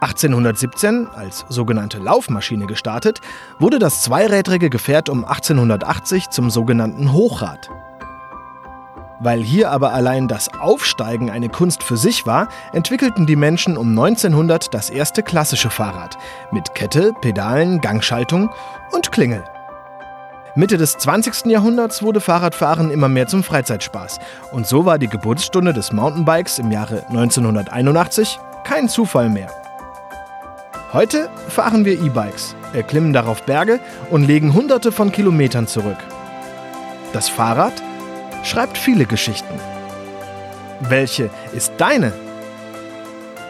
1817, als sogenannte Laufmaschine gestartet, wurde das zweirädrige Gefährt um 1880 zum sogenannten Hochrad. Weil hier aber allein das Aufsteigen eine Kunst für sich war, entwickelten die Menschen um 1900 das erste klassische Fahrrad mit Kette, Pedalen, Gangschaltung und Klingel. Mitte des 20. Jahrhunderts wurde Fahrradfahren immer mehr zum Freizeitspaß und so war die Geburtsstunde des Mountainbikes im Jahre 1981 kein Zufall mehr. Heute fahren wir E-Bikes, erklimmen darauf Berge und legen hunderte von Kilometern zurück. Das Fahrrad schreibt viele Geschichten. Welche ist deine?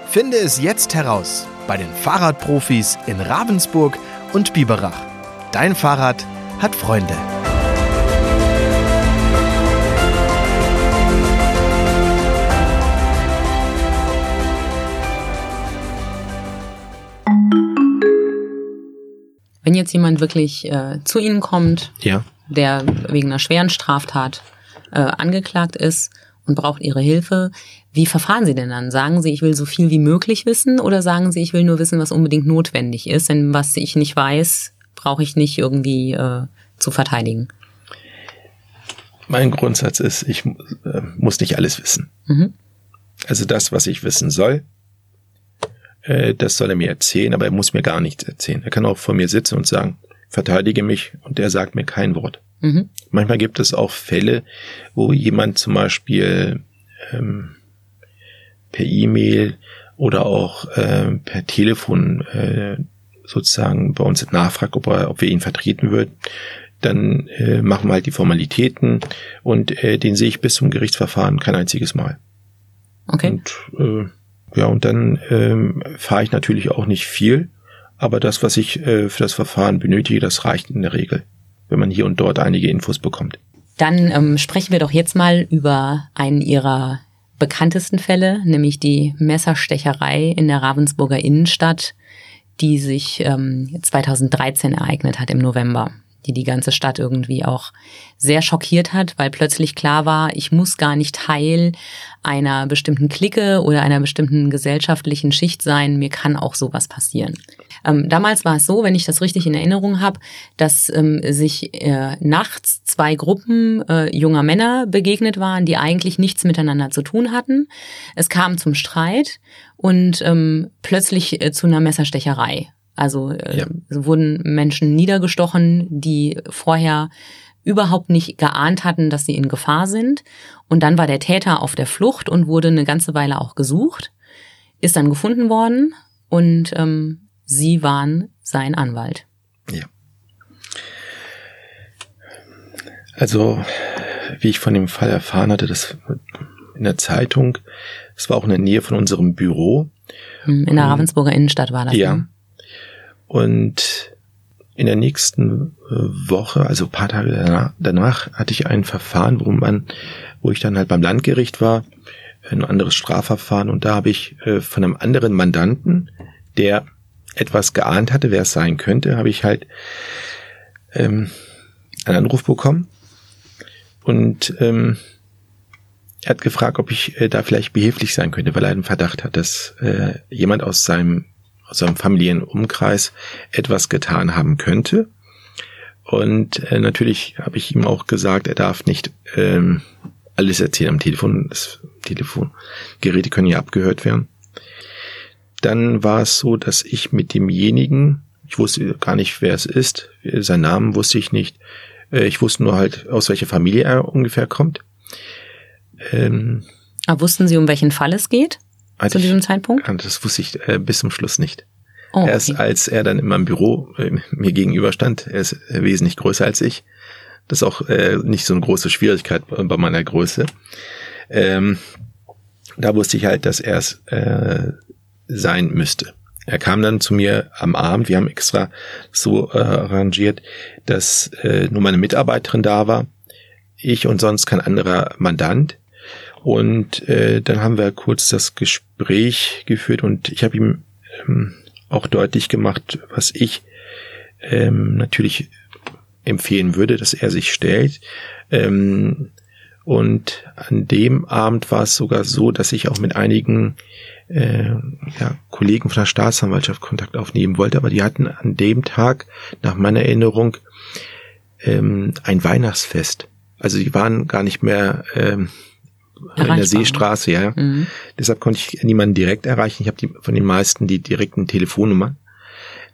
Finde es jetzt heraus bei den Fahrradprofis in Ravensburg und Biberach. Dein Fahrrad hat Freunde. Wenn jetzt jemand wirklich äh, zu Ihnen kommt, ja. der wegen einer schweren Straftat äh, angeklagt ist und braucht Ihre Hilfe. Wie verfahren Sie denn dann? Sagen Sie, ich will so viel wie möglich wissen oder sagen Sie, ich will nur wissen, was unbedingt notwendig ist? Denn was ich nicht weiß, brauche ich nicht irgendwie äh, zu verteidigen. Mein Grundsatz ist, ich äh, muss nicht alles wissen. Mhm. Also das, was ich wissen soll, äh, das soll er mir erzählen, aber er muss mir gar nichts erzählen. Er kann auch vor mir sitzen und sagen, verteidige mich und der sagt mir kein Wort. Mhm. Manchmal gibt es auch Fälle, wo jemand zum Beispiel ähm, per E-Mail oder auch äh, per Telefon äh, sozusagen bei uns nachfragt, ob, er, ob wir ihn vertreten würden. Dann äh, machen wir halt die Formalitäten und äh, den sehe ich bis zum Gerichtsverfahren kein einziges Mal. Okay. Und, äh, ja, und dann ähm, fahre ich natürlich auch nicht viel, aber das, was ich äh, für das Verfahren benötige, das reicht in der Regel wenn man hier und dort einige Infos bekommt. Dann ähm, sprechen wir doch jetzt mal über einen Ihrer bekanntesten Fälle, nämlich die Messerstecherei in der Ravensburger Innenstadt, die sich ähm, 2013 ereignet hat im November die die ganze Stadt irgendwie auch sehr schockiert hat, weil plötzlich klar war, ich muss gar nicht Teil einer bestimmten Clique oder einer bestimmten gesellschaftlichen Schicht sein, mir kann auch sowas passieren. Ähm, damals war es so, wenn ich das richtig in Erinnerung habe, dass ähm, sich äh, nachts zwei Gruppen äh, junger Männer begegnet waren, die eigentlich nichts miteinander zu tun hatten. Es kam zum Streit und ähm, plötzlich äh, zu einer Messerstecherei. Also äh, ja. wurden Menschen niedergestochen, die vorher überhaupt nicht geahnt hatten, dass sie in Gefahr sind. Und dann war der Täter auf der Flucht und wurde eine ganze Weile auch gesucht, ist dann gefunden worden und ähm, sie waren sein Anwalt. Ja. Also, wie ich von dem Fall erfahren hatte, das in der Zeitung, es war auch in der Nähe von unserem Büro. Hm, in der Ravensburger Innenstadt war das. Ja. Ne? Und in der nächsten äh, Woche, also paar Tage danach, danach, hatte ich ein Verfahren, wo man, wo ich dann halt beim Landgericht war, ein anderes Strafverfahren. Und da habe ich äh, von einem anderen Mandanten, der etwas geahnt hatte, wer es sein könnte, habe ich halt ähm, einen Anruf bekommen. Und ähm, er hat gefragt, ob ich äh, da vielleicht behilflich sein könnte, weil er einen Verdacht hat, dass äh, jemand aus seinem aus seinem Familienumkreis etwas getan haben könnte. Und äh, natürlich habe ich ihm auch gesagt, er darf nicht ähm, alles erzählen am Telefon. Das Telefongeräte können ja abgehört werden. Dann war es so, dass ich mit demjenigen, Ich wusste gar nicht, wer es ist. Seinen Namen wusste ich nicht. Äh, ich wusste nur halt, aus welcher Familie er ungefähr kommt. Ähm, Aber wussten Sie, um welchen Fall es geht? Zu diesem Zeitpunkt? Das wusste ich äh, bis zum Schluss nicht. Oh, okay. Erst als er dann in meinem Büro äh, mir gegenüber stand, er ist äh, wesentlich größer als ich. Das ist auch äh, nicht so eine große Schwierigkeit bei meiner Größe. Ähm, da wusste ich halt, dass er es äh, sein müsste. Er kam dann zu mir am Abend, wir haben extra so äh, arrangiert, dass äh, nur meine Mitarbeiterin da war, ich und sonst kein anderer Mandant. Und äh, dann haben wir kurz das Gespräch geführt und ich habe ihm ähm, auch deutlich gemacht, was ich ähm, natürlich empfehlen würde, dass er sich stellt. Ähm, und an dem Abend war es sogar so, dass ich auch mit einigen äh, ja, Kollegen von der Staatsanwaltschaft Kontakt aufnehmen wollte, aber die hatten an dem Tag, nach meiner Erinnerung, ähm, ein Weihnachtsfest. Also die waren gar nicht mehr ähm, in der Seestraße, ja. Mhm. Deshalb konnte ich niemanden direkt erreichen. Ich habe die, von den meisten die direkten Telefonnummern.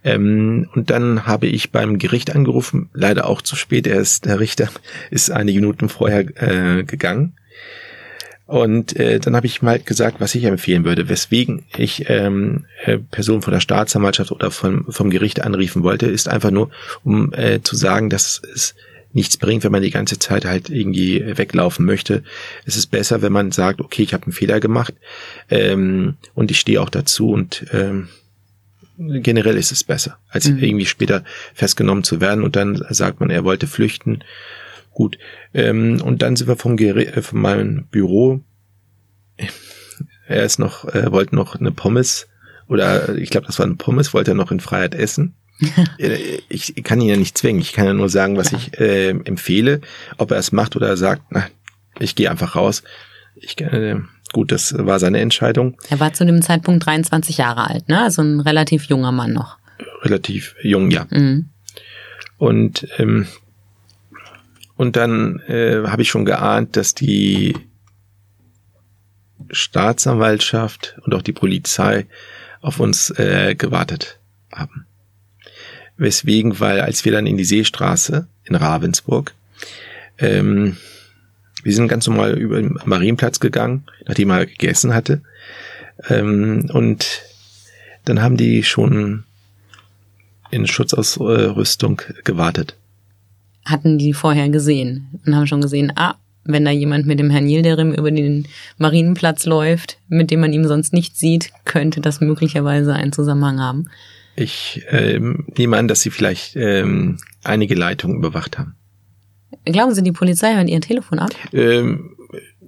Ähm, und dann habe ich beim Gericht angerufen, leider auch zu spät. Er ist, der Richter ist einige Minuten vorher äh, gegangen. Und äh, dann habe ich mal gesagt, was ich empfehlen würde, weswegen ich ähm, äh, Personen von der Staatsanwaltschaft oder vom, vom Gericht anriefen wollte, ist einfach nur, um äh, zu sagen, dass es nichts bringt, wenn man die ganze Zeit halt irgendwie weglaufen möchte. Es ist besser, wenn man sagt, okay, ich habe einen Fehler gemacht ähm, und ich stehe auch dazu und ähm, generell ist es besser, als mhm. irgendwie später festgenommen zu werden und dann sagt man, er wollte flüchten. Gut. Ähm, und dann sind wir vom, äh, von meinem Büro. Er ist noch, äh, wollte noch eine Pommes oder ich glaube, das war ein Pommes, wollte er noch in Freiheit essen. Äh, ich kann ihn ja nicht zwingen. Ich kann ja nur sagen, was ich äh, empfehle. Ob er es macht oder er sagt, na, ich gehe einfach raus. Ich, äh, gut, das war seine Entscheidung. Er war zu dem Zeitpunkt 23 Jahre alt, ne? Also ein relativ junger Mann noch. Relativ jung, ja. Mhm. Und ähm, und dann äh, habe ich schon geahnt, dass die Staatsanwaltschaft und auch die Polizei auf uns äh, gewartet haben. Weswegen, weil als wir dann in die Seestraße in Ravensburg, ähm, wir sind ganz normal über den Marienplatz gegangen, nachdem er gegessen hatte. Ähm, und dann haben die schon in Schutzausrüstung gewartet. Hatten die vorher gesehen und haben schon gesehen, ah, wenn da jemand mit dem Herrn Yildirim über den Marienplatz läuft, mit dem man ihm sonst nicht sieht, könnte das möglicherweise einen Zusammenhang haben. Ich ähm, nehme an, dass sie vielleicht ähm, einige Leitungen überwacht haben. Glauben Sie, die Polizei hört ihr Telefon ab? Ähm,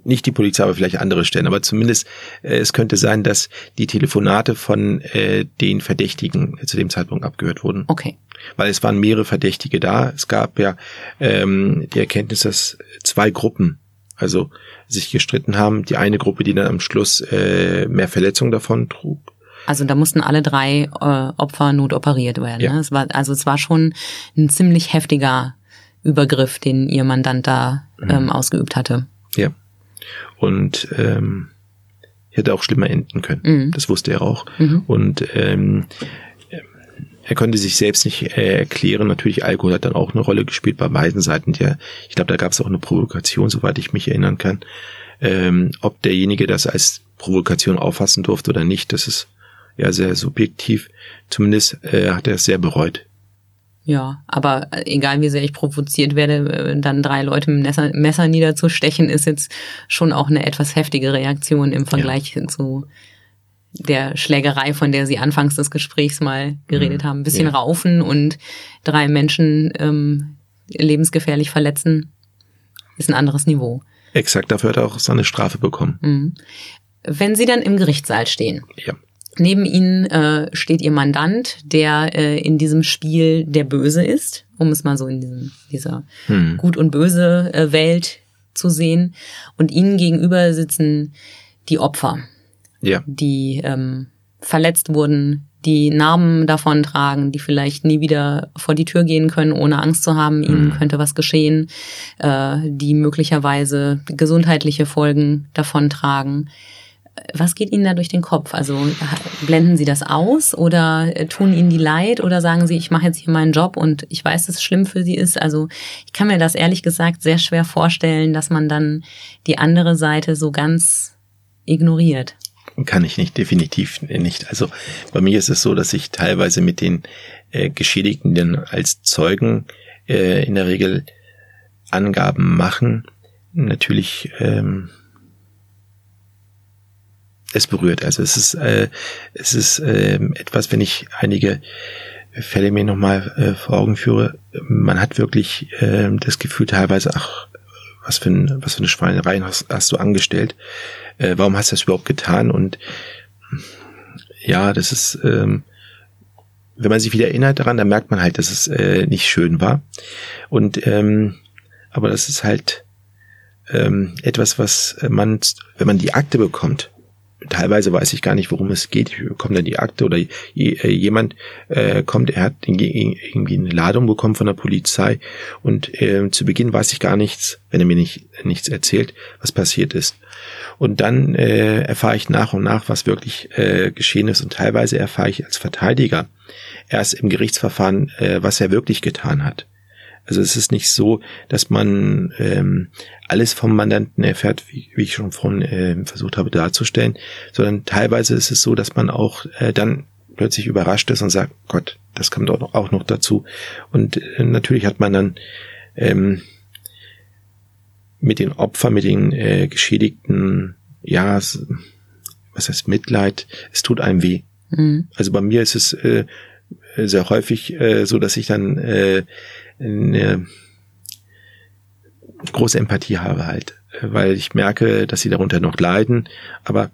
nicht die Polizei, aber vielleicht andere Stellen. Aber zumindest äh, es könnte sein, dass die Telefonate von äh, den Verdächtigen zu dem Zeitpunkt abgehört wurden. Okay. Weil es waren mehrere Verdächtige da. Es gab ja ähm, die Erkenntnis, dass zwei Gruppen also sich gestritten haben. Die eine Gruppe, die dann am Schluss äh, mehr Verletzungen davon trug also da mussten alle drei äh, Opfer notoperiert werden. Ja. Ne? Es war, also es war schon ein ziemlich heftiger Übergriff, den ihr Mandant da mhm. ähm, ausgeübt hatte. Ja. Und ähm, hätte auch schlimmer enden können. Mhm. Das wusste er auch. Mhm. Und ähm, er konnte sich selbst nicht äh, erklären. Natürlich, Alkohol hat dann auch eine Rolle gespielt bei beiden Seiten. Der, ich glaube, da gab es auch eine Provokation, soweit ich mich erinnern kann. Ähm, ob derjenige das als Provokation auffassen durfte oder nicht, das ist ja sehr subjektiv. Zumindest äh, hat er es sehr bereut. Ja, aber egal wie sehr ich provoziert werde, äh, dann drei Leute mit dem Messer, Messer niederzustechen, ist jetzt schon auch eine etwas heftige Reaktion im Vergleich ja. zu der Schlägerei, von der Sie anfangs des Gesprächs mal geredet mhm. haben. Ein bisschen ja. raufen und drei Menschen ähm, lebensgefährlich verletzen, ist ein anderes Niveau. Exakt, dafür hat er auch seine Strafe bekommen. Mhm. Wenn Sie dann im Gerichtssaal stehen, ja. Neben ihnen äh, steht ihr Mandant, der äh, in diesem Spiel der Böse ist, um es mal so in diesem, dieser hm. Gut- und Böse-Welt zu sehen. Und ihnen gegenüber sitzen die Opfer, ja. die ähm, verletzt wurden, die Narben davon tragen, die vielleicht nie wieder vor die Tür gehen können, ohne Angst zu haben, ihnen hm. könnte was geschehen, äh, die möglicherweise gesundheitliche Folgen davon tragen. Was geht Ihnen da durch den Kopf? Also blenden Sie das aus oder äh, tun Ihnen die leid oder sagen Sie, ich mache jetzt hier meinen Job und ich weiß, dass es schlimm für Sie ist? Also ich kann mir das ehrlich gesagt sehr schwer vorstellen, dass man dann die andere Seite so ganz ignoriert. Kann ich nicht, definitiv nicht. Also bei mir ist es so, dass ich teilweise mit den äh, Geschädigten als Zeugen äh, in der Regel Angaben machen. Natürlich ähm, es berührt. Also es ist, äh, es ist äh, etwas, wenn ich einige Fälle mir nochmal äh, vor Augen führe, man hat wirklich äh, das Gefühl teilweise, ach, was für, ein, was für eine Schweinerei hast, hast du angestellt? Äh, warum hast du das überhaupt getan? Und ja, das ist, ähm, wenn man sich wieder erinnert daran, dann merkt man halt, dass es äh, nicht schön war. Und ähm, aber das ist halt ähm, etwas, was man, wenn man die Akte bekommt, teilweise weiß ich gar nicht, worum es geht. Ich bekomme dann die Akte oder äh, jemand äh, kommt, er hat irgendwie eine Ladung bekommen von der Polizei und äh, zu Beginn weiß ich gar nichts, wenn er mir nicht nichts erzählt, was passiert ist. Und dann äh, erfahre ich nach und nach, was wirklich äh, geschehen ist und teilweise erfahre ich als Verteidiger erst im Gerichtsverfahren, äh, was er wirklich getan hat. Also es ist nicht so, dass man ähm, alles vom Mandanten erfährt, wie, wie ich schon vorhin äh, versucht habe darzustellen, sondern teilweise ist es so, dass man auch äh, dann plötzlich überrascht ist und sagt, Gott, das kommt auch noch dazu. Und äh, natürlich hat man dann ähm, mit den Opfern, mit den äh, Geschädigten, ja, was heißt Mitleid, es tut einem weh. Mhm. Also bei mir ist es äh, sehr häufig äh, so, dass ich dann äh, eine große Empathie habe halt, weil ich merke, dass sie darunter noch leiden, aber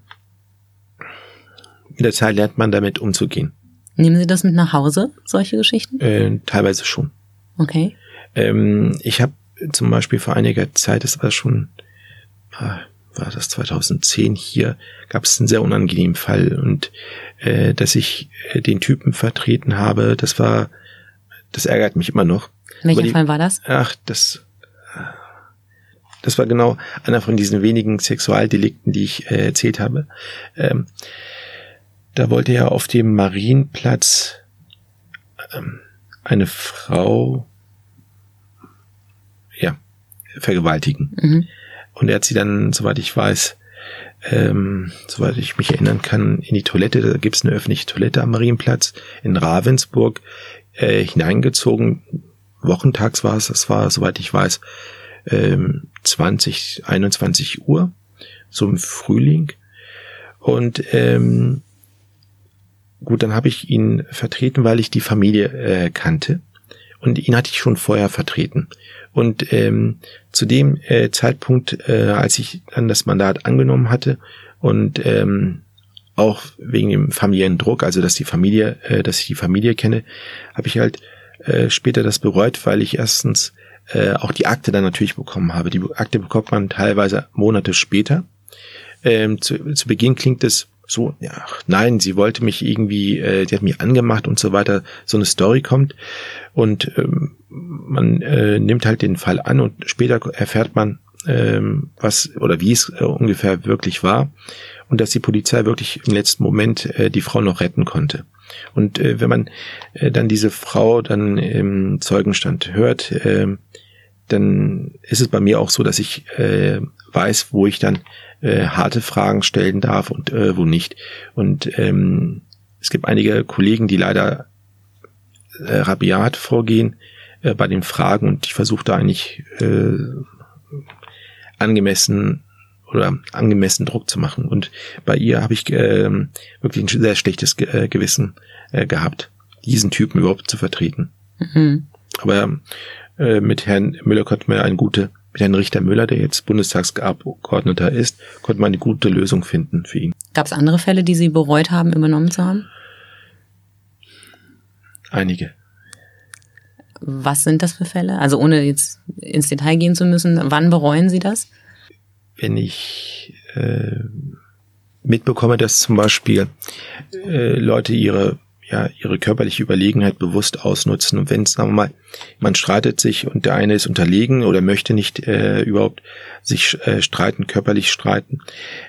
mit der Zeit lernt man damit umzugehen. Nehmen Sie das mit nach Hause, solche Geschichten? Äh, teilweise schon. Okay. Ähm, ich habe zum Beispiel vor einiger Zeit, das war schon, ah, war das 2010 hier, gab es einen sehr unangenehmen Fall und äh, dass ich äh, den Typen vertreten habe, das war, das ärgert mich immer noch. Welcher die, Fall war das? Ach, das, das war genau einer von diesen wenigen Sexualdelikten, die ich äh, erzählt habe. Ähm, da wollte er auf dem Marienplatz ähm, eine Frau, ja, vergewaltigen. Mhm. Und er hat sie dann, soweit ich weiß, ähm, soweit ich mich erinnern kann, in die Toilette, da gibt es eine öffentliche Toilette am Marienplatz in Ravensburg, äh, hineingezogen. Wochentags war es, das war, soweit ich weiß, ähm, 20, 21 Uhr, so im Frühling. Und ähm, gut, dann habe ich ihn vertreten, weil ich die Familie äh, kannte. Und ihn hatte ich schon vorher vertreten. Und ähm, zu dem äh, Zeitpunkt, äh, als ich dann das Mandat angenommen hatte und ähm, auch wegen dem familiären Druck, also dass die Familie, äh, dass ich die Familie kenne, habe ich halt äh, später das bereut, weil ich erstens äh, auch die Akte dann natürlich bekommen habe. Die Akte bekommt man teilweise Monate später. Ähm, zu, zu Beginn klingt es so, ja, nein, sie wollte mich irgendwie, äh, die hat mich angemacht und so weiter, so eine Story kommt und ähm, man äh, nimmt halt den Fall an und später erfährt man, ähm, was oder wie es äh, ungefähr wirklich war und dass die Polizei wirklich im letzten Moment äh, die Frau noch retten konnte. Und äh, wenn man äh, dann diese Frau dann im Zeugenstand hört, äh, dann ist es bei mir auch so, dass ich äh, weiß, wo ich dann äh, harte Fragen stellen darf und äh, wo nicht. Und ähm, es gibt einige Kollegen, die leider äh, rabiat vorgehen äh, bei den Fragen und ich versuche da eigentlich äh, angemessen oder angemessen Druck zu machen. Und bei ihr habe ich äh, wirklich ein sehr schlechtes äh, Gewissen äh, gehabt, diesen Typen überhaupt zu vertreten. Mhm. Aber äh, mit Herrn Müller konnte man eine gute, mit Herrn Richter Müller, der jetzt Bundestagsabgeordneter ist, konnte man eine gute Lösung finden für ihn. Gab es andere Fälle, die Sie bereut haben, übernommen zu haben? Einige. Was sind das für Fälle? Also ohne jetzt ins Detail gehen zu müssen, wann bereuen Sie das? Wenn ich äh, mitbekomme, dass zum Beispiel äh, Leute ihre ja ihre körperliche Überlegenheit bewusst ausnutzen. Und wenn es, sagen wir mal, man streitet sich und der eine ist unterlegen oder möchte nicht äh, überhaupt sich äh, streiten, körperlich streiten,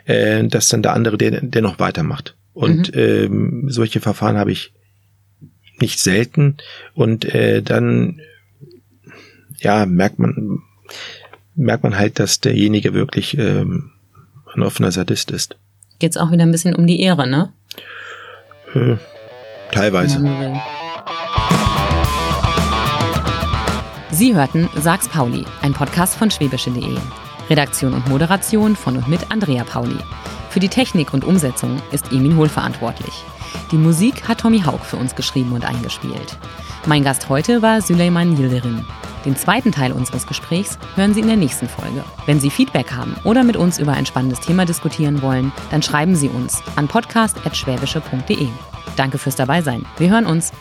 äh, dass dann der andere der, der noch weitermacht. Und mhm. ähm, solche Verfahren habe ich nicht selten. Und äh, dann ja merkt man merkt man halt, dass derjenige wirklich ähm, ein offener Sadist ist. Geht's auch wieder ein bisschen um die Ehre, ne? Äh, teilweise. Sie hörten Sags Pauli, ein Podcast von schwäbische.de. Redaktion und Moderation von und mit Andrea Pauli. Für die Technik und Umsetzung ist Emin Hohl verantwortlich. Die Musik hat Tommy Haug für uns geschrieben und eingespielt. Mein Gast heute war Süleyman Yildirim. Den zweiten Teil unseres Gesprächs hören Sie in der nächsten Folge. Wenn Sie Feedback haben oder mit uns über ein spannendes Thema diskutieren wollen, dann schreiben Sie uns an podcast.schwäbische.de. Danke fürs Dabeisein. Wir hören uns.